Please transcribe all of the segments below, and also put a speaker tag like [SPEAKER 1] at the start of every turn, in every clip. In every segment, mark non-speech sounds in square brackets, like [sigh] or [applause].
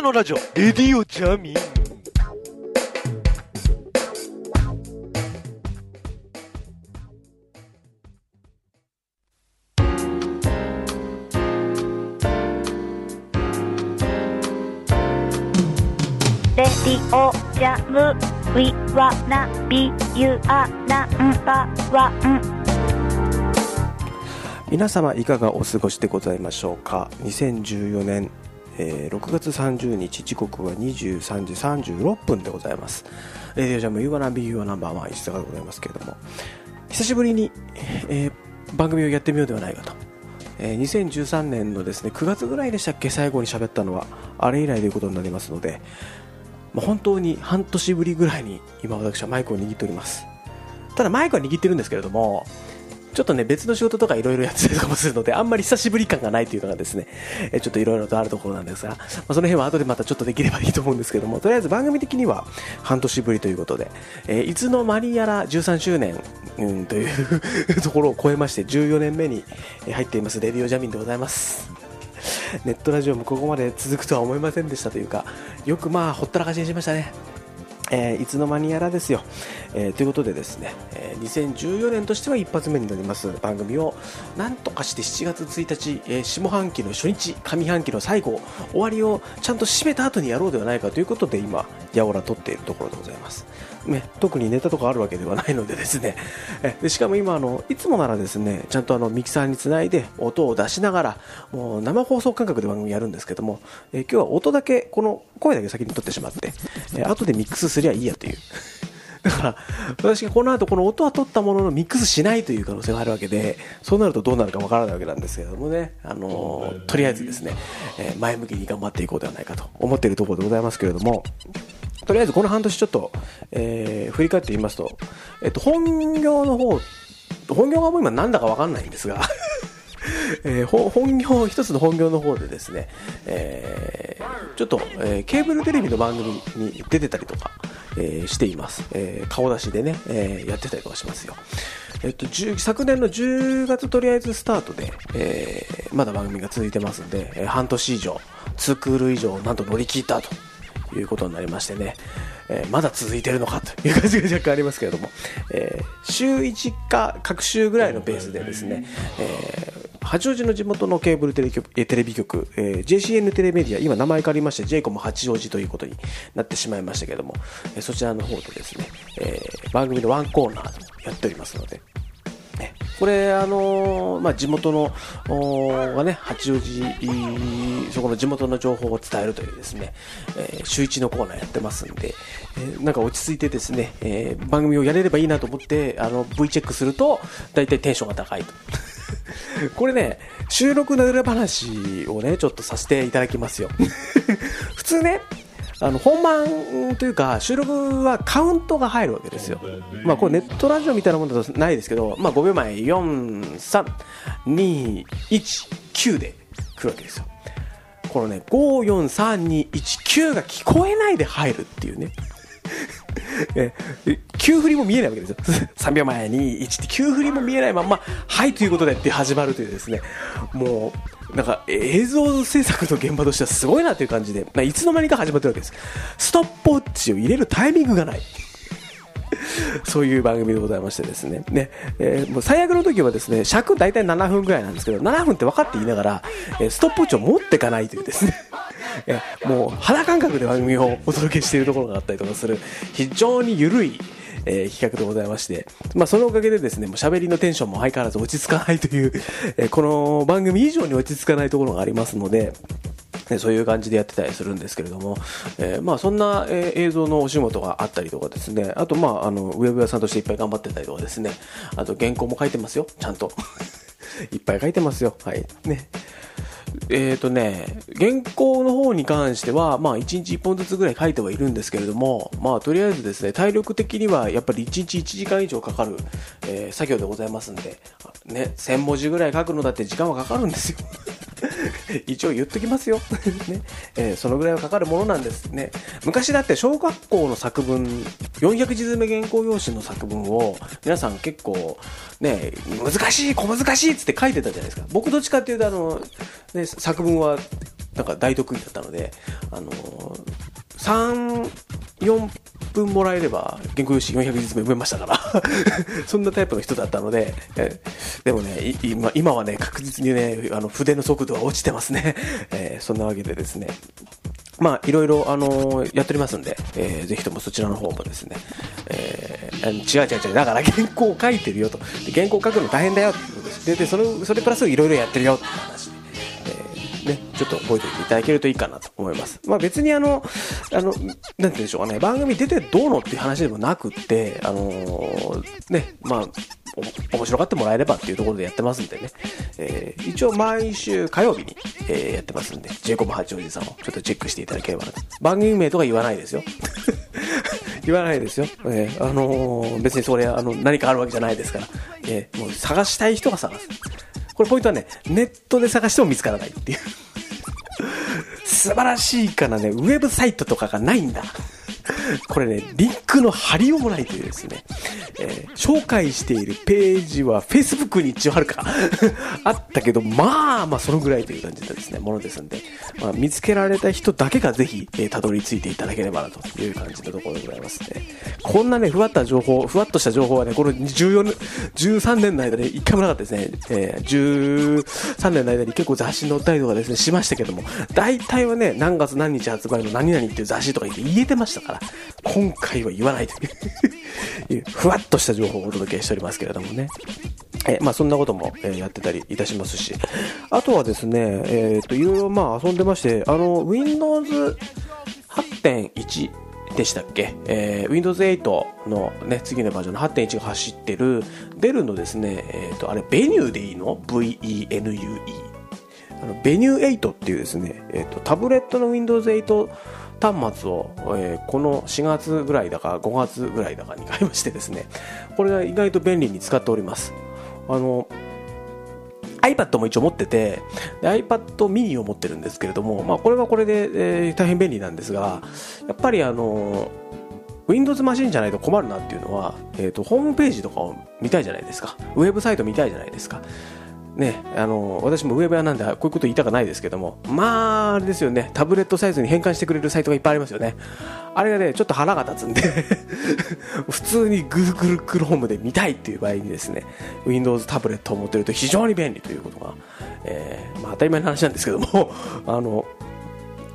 [SPEAKER 1] ナのラジオ、レディオジャミン。
[SPEAKER 2] レディオジャム。ウィワナビユアナンバーワン
[SPEAKER 3] 皆様いかがお過ごしでございましょうか？2014年、えー6月30日時刻は23時36分でございます。レディオジャム U ワナビ U ワナンバーワン石坂でございますけれども。久しぶりに、えー番組をやってみようではないかと、えー2013年のですね9月ぐらいでしたっけ最後に喋ったのはあれ以来ということになりますので、まあ本当に半年ぶりぐらいに今私はマイクを握っております。ただマイクは握ってるんですけれどもちょっとね、別の仕事とかいろいろやってたりとかもするので、あんまり久しぶり感がないというのがですね、えちょっといろいろとあるところなんですが、まあ、その辺は後でまたちょっとできればいいと思うんですけども、とりあえず番組的には半年ぶりということで、えーいつの間にやら13周年、うん、というところを超えまして、14年目に入っています、レディオジャミンでございます。ネットラジオもここまで続くとは思いませんでしたというか、よくまあ、ほったらかしにしましたね。えーいつの間にやらですよ、えーということでですね、えー2014年としては一発目になります。番組をなんとかして7月1日、えー下半期の初日上半期の最後終わりをちゃんと締めた後にやろうではないかということで今やおら撮っているところでございます、ね、特にネタとかあるわけではないのでですね。[laughs] えでしかも今あのいつもならですねちゃんとあのミキサーにつないで音を出しながらもう生放送感覚で番組やるんですけども、え今日は音だけこの声だけ先に取ってしまって、え後でミックスすりゃいいやという。だから、私がこの後この音は取ったもののミックスしないという可能性があるわけで、そうなるとどうなるかわからないわけなんですけれどもね、あのーとりあえずですね、えー前向きに頑張っていこうではないかと思っているところでございますけれども、とりあえずこの半年ちょっと、えー振り返って言いますと、えっと、本業の方、本業がもう今なんだかわかんないんですが、[laughs] えー本業、一つの本業の方でですね、えーちょっと、えーケーブルテレビの番組に出てたりとか、えーしています。えー顔出しでね、えーやってたりとかしますよ。えっと、昨年の10月とりあえずスタートで、えーまだ番組が続いてますんで、えー半年以上、2クール以上、なんと乗り切ったということになりましてね、えーまだ続いてるのかという感じが若干ありますけれども、えー週1か各週ぐらいのペースでですね、えー八王子の地元のケーブルテレ局えテレビ局、えー JCN テレメディア、今名前変わりまして j コム八王子ということになってしまいましたけども、えそちらの方でですね、えー番組のワンコーナーやっておりますので、ねこれ、あのーまあ、地元の、がね、八王子、そこの地元の情報を伝えるというですね、えー週一のコーナーやってますんで、えーなんか落ち着いてですね、え番組をやれればいいなと思って、あの、V チェックすると、大体テンションが高いと。[laughs] これね、収録の裏話をね、ちょっとさせていただきますよ。[laughs] 普通ね、あの本番というか収録はカウントが入るわけですよ、まあ、これネットラジオみたいなものだとないですけど、まあ、5秒前4、3、2、1、9で来るわけですよ。このね5、4、3、2、1、9が聞こえないで入るっていうねえ急振りも見えないわけですよ。[laughs] 3秒前に1って急振りも見えないままはいということでって始まるというですね。もうなんか映像制作の現場としてはすごいなという感じで、いつの間にか始まってるわけです。ストップウォッチを入れるタイミングがない。そういう番組でございましてですね。ね、えーもう最悪の時はですね、尺大体7分ぐらいなんですけど、7分って分かって言いながら、えーストップウォッチを持っていかないというですね、えもう肌感覚で番組をお届けしているところがあったりとかする、非常に緩い、えー企画でございまして、まあ、そのおかげでですね、もう喋りのテンションも相変わらず落ち着かないという、えーこの番組以上に落ち着かないところがありますので、ねそういう感じでやってたりするんですけれども、えーまあそんな、えー映像のお仕事があったりとかですね、あとまああのウェブ屋さんとしていっぱい頑張ってたりとかですね、あと原稿も書いてますよ、ちゃんと。[laughs] いっぱい書いてますよ。はい。ね。えっ、とね、原稿の方に関しては、まあ、1日1本ずつぐらい書いてはいるんですけれども、まあ、とりあえずですね、体力的にはやっぱり1日1時間以上かかる、えー作業でございますんで、ね、1000文字ぐらい書くのだって時間はかかるんですよ。[laughs] 一応言っときますよ。[laughs] ねえーそのぐらいはかかるものなんですね。昔だって小学校の作文、400字詰め原稿用紙の作文を、皆さん結構、ね、難しい、小難しいっつって書いてたじゃないですか。僕どっちかっていうと、あの、ね、作文は、なんか大得意だったので、あのー、3、4分もらえれば原稿用紙400字目埋めましたから [laughs] そんなタイプの人だったので、でもね、今今はね、確実にね、あの筆の速度は落ちてますね。[laughs] えー、そんなわけでですね、まあ、いろいろ、あのー、やっておりますんで、えー、ぜひともそちらの方もですね、えー、違う違う違う、だから原稿を書いてるよと。原稿書くの大変だよってことです。で、でそれそれプラスいろいろやってるよって話。ね、ちょっと覚えておいていただけるといいかなと思います。まあ別にあの、あの、なんて言うんでしょうかね、番組出てどうのっていう話でもなくって、あのー、ね、まあ、面白がってもらえればっていうところでやってますんでね、えー、一応毎週火曜日に、えー、やってますんで、ジェイコブ八王子さんをちょっとチェックしていただければなと。番組名とか言わないですよ。[laughs] 言わないですよ。えー、あのー、別にそれ、あの、何かあるわけじゃないですから、えー、もう探したい人が探す。これポイントはね、ネットで探しても見つからないっていう。[laughs] 素晴らしいからね、ウェブサイトとかがないんだ。これね、リンクの貼りようもないというですね、えー、紹介しているページは Facebook に一応あるか [laughs] あったけど、まあまあそのぐらいという感じでですね、ものですんで、まあ、見つけられた人だけがぜひ、えー、たどり着いていただければなという感じのところでございますね。こんなね、ふわった情報、ふわっとした情報はね、この14、13年の間で一回もなかったですね。えー、13年の間に結構雑誌に載ったりとかですね、しましたけども、大体はね、何月何日発売の何々っていう雑誌とか言って言えてましたから、今回は言わないというふわっとした情報をお届けしておりますけれどもね。えまあ、そんなことも、え、やってたりいたしますし、あとはですね、えっ、と、いろいろまあ遊んでまして、あの、Windows 8.1でしたっけ、えー、Windows 8のね、次のバージョンの8.1が走ってる、デルのですね、えっ、ー、と、あれ、ベニューでいいの ?V-E-N-U-E。あの、ベニュー8っていうですね、えっ、ー、と、タブレットの Windows 8端末を、えー、この4月ぐらいだか5月ぐらいだかに買いましてですね、これが意外と便利に使っております。あの、iPad も一応持っててで、iPad mini を持ってるんですけれども、まあこれはこれで、えー、大変便利なんですが、やっぱりあの、Windows マシンじゃないと困るなっていうのは、えっ、ー、と、ホームページとかを見たいじゃないですか。ウェブサイト見たいじゃないですか。ね、あの私もウェブ屋なんでこういうこと言いたくないですけどもまああれですよねタブレットサイズに変換してくれるサイトがいっぱいありますよね。あれがねちょっと腹が立つんで [laughs] 普通に Google Chrome で見たいっていう場合にですね Windows タブレットを持ってると非常に便利ということが、えー、まあ、当たり前の話なんですけども [laughs] あの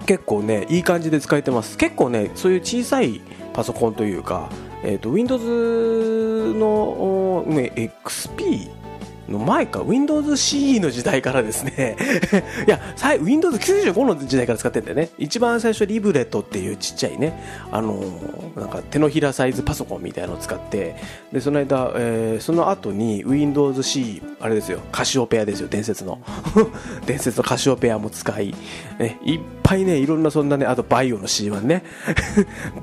[SPEAKER 3] 結構ねいい感じで使えてます。結構ねそういう小さいパソコンというか、えーと、Windows の、ね、XP の前か、Windows CE の時代からですね [laughs] いや、Windows 95の時代から使ってんだよね。一番最初リブレットっていうちっちゃいね、あのー、なんか手のひらサイズパソコンみたいなのを使って、で、その間、えー、その後に Windows CE、あれですよ、カシオペアですよ、伝説の。[laughs] 伝説のカシオペアも使い、ね、いっぱいね、いろんなそんなね、あとバイオの C1 ね。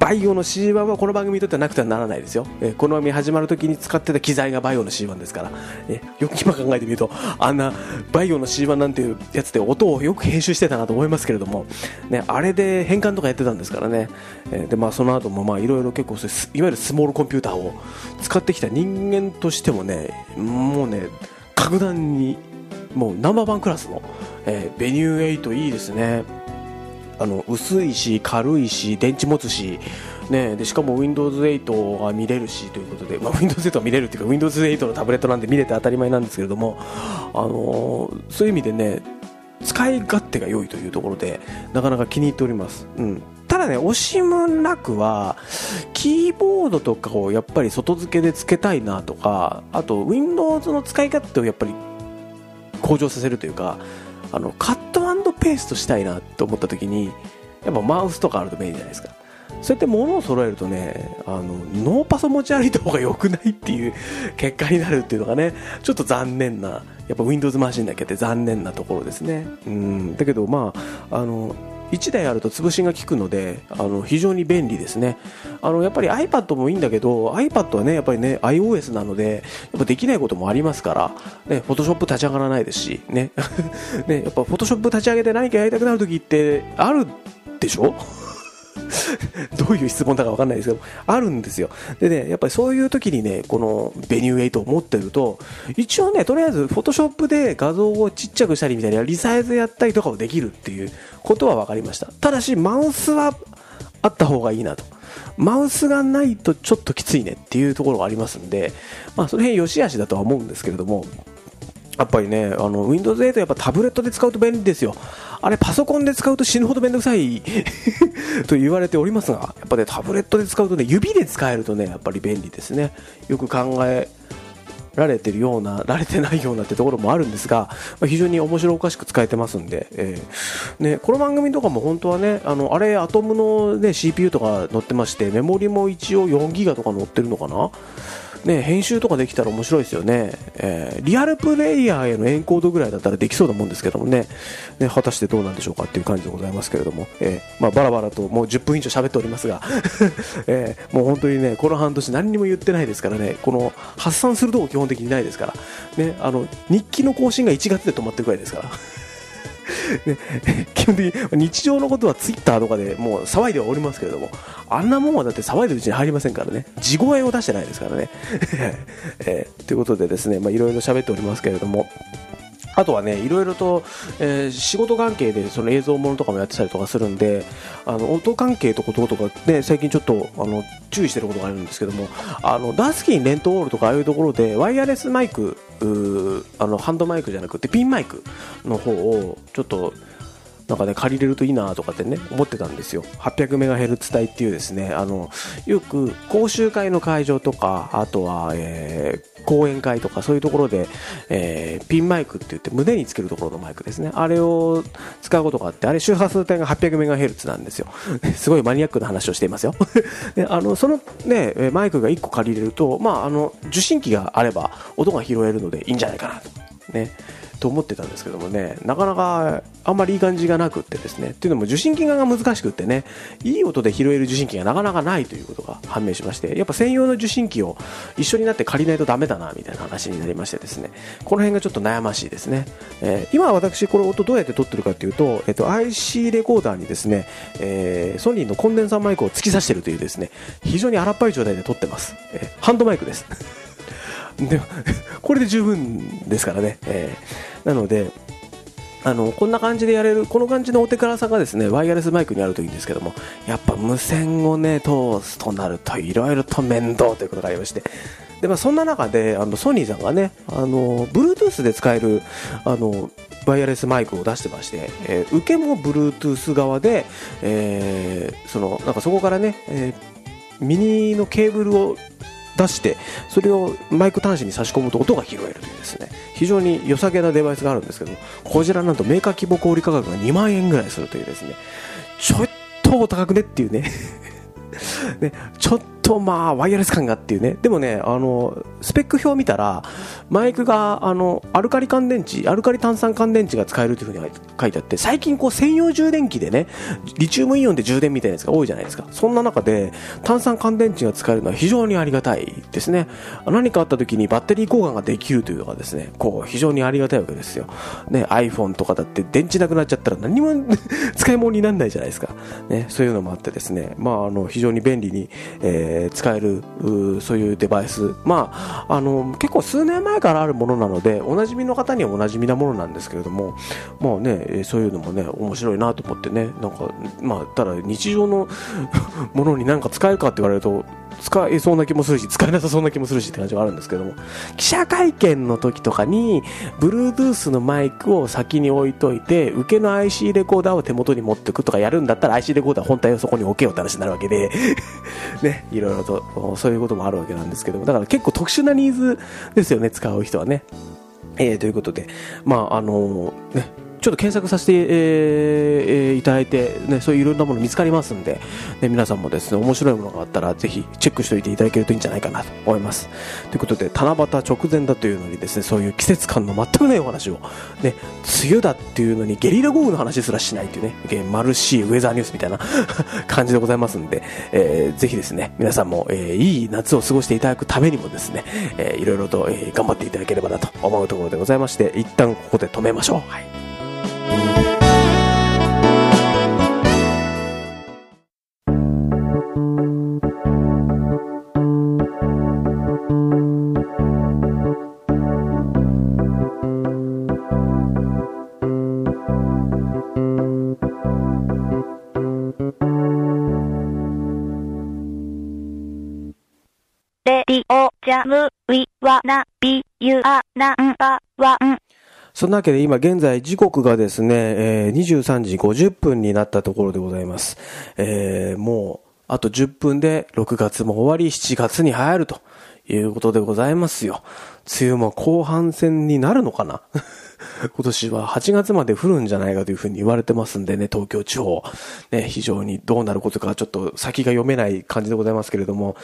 [SPEAKER 3] バイオの C1 [laughs] はこの番組にとってはなくてはならないですよ。えー、この番組始まる時に使ってた機材がバイオの C1 ですから。えー、よく今考えてみると、あんなバイオの C1 なんていうやつで音をよく編集してたなと思いますけれども、ね、あれで変換とかやってたんですからね。えー、で、まあその後もまあいろいろ結構いわゆるスモールコンピューターを使ってきた人間としてもね、もうね、格段にもうナンバーワンクラスの、えー、ベニュー8いいですね。あの薄いし軽いし電池持つしね、でしかも Windows8 が見れるしということで、まあ、Windows8 は見れるっていうか Windows8 のタブレットなんで見れて当たり前なんですけれども、あのー、そういう意味でね使い勝手が良いというところでなかなか気に入っております、うん、ただね惜しむなくはキーボードとかをやっぱり外付けで付けたいなとかあと Windows の使い勝手をやっぱり向上させるというかあのカットペーストしたいなと思った時にやっぱマウスとかあると便利じゃないですか。そうやって物を揃えるとねあのノーパソ持ち歩いた方が良くないっていう [laughs] 結果になるっていうのがねちょっと残念なやっぱ Windows マシンだけって残念なところですね。うん。だけどまああの1台あると潰しが効くのであの非常に便利ですね。あのやっぱり iPad もいいんだけど iPad はねやっぱりね iOS なのでやっぱできないこともありますから、ね、Photoshop 立ち上がらないですしね。[laughs] ねやっぱ Photoshop 立ち上げて何かやりたくなる時ってあるでしょ？[laughs] どういう質問だかわかんないですけど、あるんですよ。でね、やっぱりそういう時にね、このベニュー8を持ってると、一応ね、とりあえず、フォトショップで画像をちっちゃくしたりみたいな、リサイズやったりとかもできるっていうことは分かりました。ただし、マウスはあった方がいいなと。マウスがないとちょっときついねっていうところがありますんで、まあ、その辺良し悪しだとは思うんですけれども、やっぱりね、あの Windows 8やっぱタブレットで使うと便利ですよ。あれパソコンで使うと死ぬほどめんどくさい [laughs] と言われておりますが、やっぱね、タブレットで使うとね、指で使えるとね、やっぱり便利ですね。よく考えられてるような、られてないようなってところもあるんですが、まあ、非常に面白おかしく使えてますんで、えー、ね、この番組とかも本当はね、あの、あれ、アトムのね、CPU とか載ってまして、メモリも一応4ギガとか載ってるのかな？ね、編集とかできたら面白いですよね、えー、リアルプレイヤーへのエンコードぐらいだったらできそうなもんですけどもね。ね果たしてどうなんでしょうかっていう感じでございますけれども、えー、まあ、バラバラともう10分以上喋っておりますが、[laughs] えー、もう本当にねこの半年何にも言ってないですからね。この発散するとこ基本的にないですから、ね、あの日記の更新が1月で止まってるくらいですから。[laughs] ね、[laughs] 基本的に日常のことはツイッターとかでもう騒いではおりますけれども、あんなもんはだって騒いでるうちに入りませんからね、地声を出してないですからね。[laughs] えー、ということでですね、まあ、いろいろ喋っておりますけれども、あとはね、いろいろと、えー、仕事関係でその映像ものとかもやってたりとかするんで、あの音関係とこととかね、最近ちょっとあの注意してることがあるんですけども、あのダースキン、レントウォールとかああいうところでワイヤレスマイク、あのハンドマイクじゃなくてピンマイクの方をちょっとなんかね借りれるといいなとかってね思ってたんですよ。800MHz 帯っていうですねあのよく講習会の会場とかあとは、えー、講演会とかそういうところで、えー、ピンマイクって言って胸につけるところのマイクですね。あれを使うことがあってあれ周波数帯が 800MHz なんですよ。[laughs] すごいマニアックな話をしていますよ。[laughs] であのそのねマイクが1個借りれるとまああの受信機があれば音が拾えるのでいいんじゃないかなと。ね。と思ってたんですけどもねなかなかあんまりいい感じがなくってですねっていうのも受信機側が難しくってねいい音で拾える受信機がなかなかないということが判明しましてやっぱ専用の受信機を一緒になって借りないとダメだなみたいな話になりましてですねこの辺がちょっと悩ましいですね、えー、今私これ音どうやって撮ってるかっていうと、えっと、IC レコーダーにですね、えー、ソニーのコンデンサーマイクを突き刺してるというですね非常に荒っぱい状態で撮ってます、えー、ハンドマイクです。でこれで十分ですからね、えー、なのであのこんな感じでやれるこの感じのお手軽さがですねワイヤレスマイクにあるといいんですけどもやっぱ無線をね通すとなるといろいろと面倒ということがありましてで、まあ、そんな中であのソニーさんがねあの Bluetooth で使えるあのワイヤレスマイクを出してまして、えー、受けも Bluetooth 側で、えー、そのなんかそこからね、えー、ミニのケーブルを出してそれをマイク端子に差し込むと音が拾えるというですね。非常に良さげなデバイスがあるんですけどこちらなんとメーカー規模小売価格が2万円ぐらいするというですね。ちょっとお高くねっていうね。[laughs] ねちょっとまあワイヤレス感がっていうね。でもねあのスペック表を見たらマイクがあのアルカリ乾電池アルカリ炭酸乾電池が使えるというふうに書いてあって最近こう専用充電器でねリチウムイオンで充電みたいなやつが多いじゃないですか。そんな中で炭酸乾電池が使えるのは非常にありがたいですね。何かあった時にバッテリー交換ができるというのがですねこう非常にありがたいわけですよ。ね iPhone とかだって電池なくなっちゃったら何も [laughs] 使い物にならないじゃないですか。ねそういうのもあってですね。まああの非常に便利に、えー、使えるそういうデバイス。まああの結構数年前からあるものなのでおなじみの方にはおなじみなものなんですけれどもまあねそういうのもね面白いなと思ってねなんかまあただ日常の [laughs] ものに何か使えるかって言われると使えそうな気もするし使えなさそうな気もするしって感じがあるんですけども。記者会見の時とかに Bluetooth のマイクを先に置いといて受けの IC レコーダーを手元に持っていくとかやるんだったら IC レコーダー本体をそこに置けよって話になるわけで。[laughs] ねいろいろとそういうこともあるわけなんですけども。だから結構特殊なニーズですよね使う人はね。えー、ということで、まああのー、ね、ちょっと検索させて、えー、いただいて、ね、そういういろんなもの見つかりますんで、ね、皆さんもですね、面白いものがあったら、ぜひチェックしておいていただけるといいんじゃないかなと思います。ということで、七夕直前だというのにですね、そういう季節感の全くないお話を、ね、梅雨だっていうのにゲリラ豪雨の話すらしないというね、マルシーウェザーニュースみたいな [laughs] 感じでございますんで、えー、ぜひですね、皆さんも、えー、いい夏を過ごしていただくためにもですね、えー、いろいろと、えー、頑張っていただければなと思うところでございまして、一旦ここで止めましょう。はい。
[SPEAKER 2] ジャムウィワナビユアナンバワン
[SPEAKER 3] そんなわけで今現在時刻がですね、えー23時50分になったところでございます。えーもう、あと10分で6月も終わり、7月に入るということでございますよ。梅雨も後半戦になるのかな？今年は8月まで降るんじゃないかというふうに言われてますんでね、東京地方。ね、非常にどうなることかちょっと先が読めない感じでございますけれども。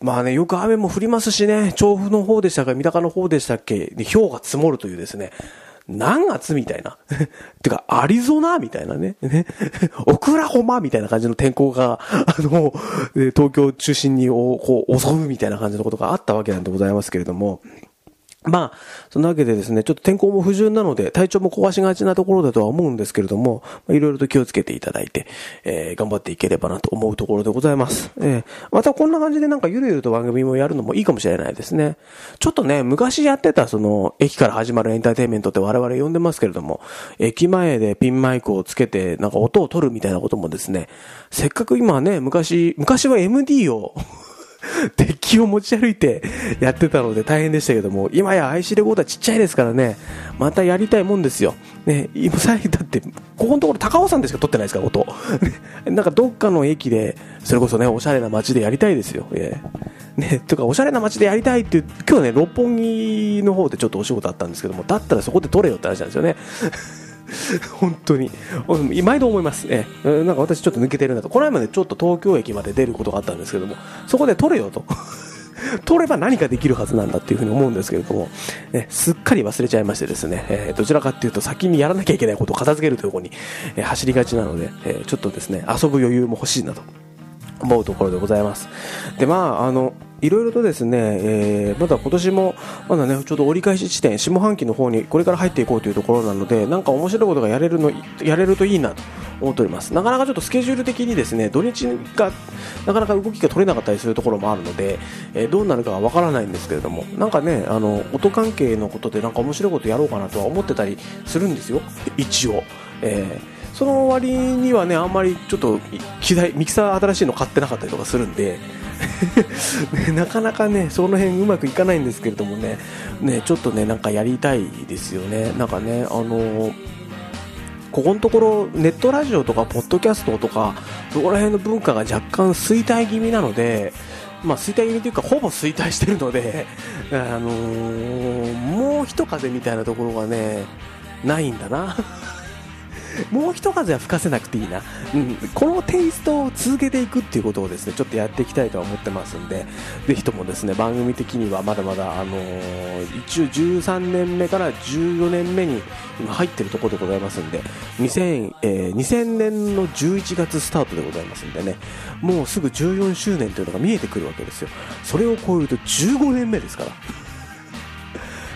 [SPEAKER 3] まあね、よく雨も降りますしね、調布の方でしたか、三鷹の方でしたっけ、で氷が積もるというですね、何月みたいな。[laughs] てか、アリゾナみたいなね。ね [laughs] オクラホマみたいな感じの天候が、あの、東京中心にこう襲うみたいな感じのことがあったわけなんでございますけれども。まあ、そんなわけでですね、ちょっと天候も不順なので、体調も壊しがちなところだとは思うんですけれども、いろいろと気をつけていただいて、えー頑張っていければなと思うところでございます。えーまたこんな感じでなんかゆるゆると番組もやるのもいいかもしれないですね。ちょっとね、昔やってたその、駅から始まるエンターテインメントって我々呼んでますけれども、駅前でピンマイクをつけて、なんか音を取るみたいなこともですね、せっかく今ね、昔、昔は MD を、[laughs] デッキを持ち歩いてやってたので大変でしたけども、今や IC レコーダーちっちゃいですからね、またやりたいもんですよ。ね、今さだって、ここのところ高尾山でしか？撮ってないですか？ら、音。なんかどっかの駅で、それこそね、おしゃれな街でやりたいですよ。ええね、とか、おしゃれな街でやりたいっていう、今日ね、六本木の方でちょっとお仕事あったんですけども、だったらそこで撮れよって話なんですよね。[laughs] 本当に。毎度思います。えー、なんか私ちょっと抜けてるなと。この前までちょっと東京駅まで出ることがあったんですけども、そこで取れよと。[laughs] 取れば何かできるはずなんだっていうふうに思うんですけれども、ね、すっかり忘れちゃいましてですね、えーどちらかっていうと先にやらなきゃいけないことを片付けるという方に、えー走りがちなので、えーちょっとですね、遊ぶ余裕も欲しいなと思うところでございます。で、まあ、あの、いろいろとですね、えーまだ今年も、まだね、ちょうど折り返し地点、下半期の方にこれから入っていこうというところなので、なんか面白いことがやれるの、やれるといいなと思っております。なかなかちょっとスケジュール的にですね、土日が、なかなか動きが取れなかったりするところもあるので、えーどうなるかはわからないんですけれども、なんかね、あの、音関係のことでなんか面白いことやろうかなとは思ってたりするんですよ、一応。えーその割にはね、あんまりちょっと機材、ミキサー新しいの買ってなかったりとかするんで、[laughs] ねなかなかね、その辺うまくいかないんですけれどもね、ね、ちょっとね、なんかやりたいですよね。なんかね、あのここのところネットラジオとかポッドキャストとかそこら辺の文化が若干衰退気味なので、まあ、衰退気味というかほぼ衰退してるので、[laughs] あのもう一風みたいなところがねないんだな。もう一風は吹かせなくていいな、うん、このテイストを続けていくっていうことをですねちょっとやっていきたいとは思ってますんでぜひともですね番組的にはまだまだ、あのー一応13年目から14年目に今入ってるところでございますんで2000、えー2000年の11月スタートでございますんでねもうすぐ14周年というのが見えてくるわけですよ。それを超えると15年目ですから。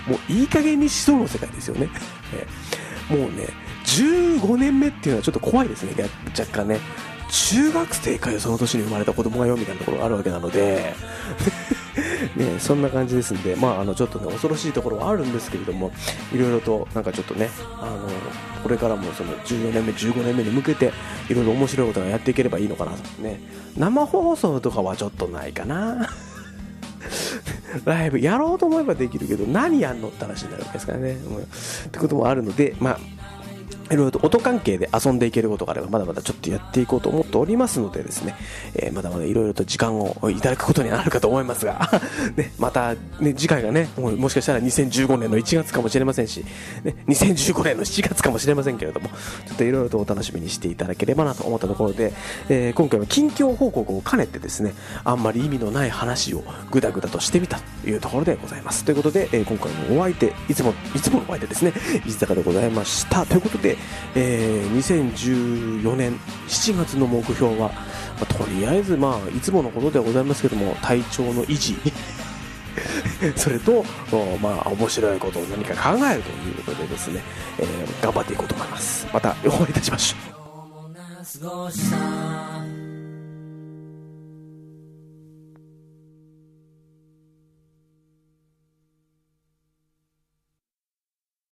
[SPEAKER 3] もういい加減にしそうの世界ですよね、えーもうね15年目っていうのはちょっと怖いですね。若干ね。中学生かよその年に生まれた子供がよみたいなところがあるわけなので。[laughs] ね、そんな感じですんで、まあ、あのちょっとね恐ろしいところはあるんですけれどもいろいろとなんかちょっとねあのこれからもその14年目15年目に向けていろいろ面白いことがやっていければいいのかなと。ね。生放送とかはちょっとないかな。[laughs] ライブやろうと思えばできるけど何やんのって話になるわけですからね、うってこともあるのでまあいろいろと音関係で遊んでいけることがあればまだまだちょっとやっていこうと思っておりますのでですね、えーまだまだいろいろと時間をいただくことになるかと思いますが、[laughs] ね、また、ね、次回がねももしかしたら2015年の1月かもしれませんし、ね、2015年の7月かもしれませんけれどもちょっといろいろとお楽しみにしていただければなと思ったところで、えー今回は近況報告を兼ねてですねあんまり意味のない話をぐだぐだとしてみたいうところでございます。ということで、えー今回のお相手いつもいつものお相手ですね。石坂でございました。ということで、えー2014年7月の目標は、まあとりあえずまあいつものことではございますけども体調の維持。[laughs] それと、まあ、面白いことを何か考えるということでですね、えー頑張っていこうと思います。またお会いいたしましょう。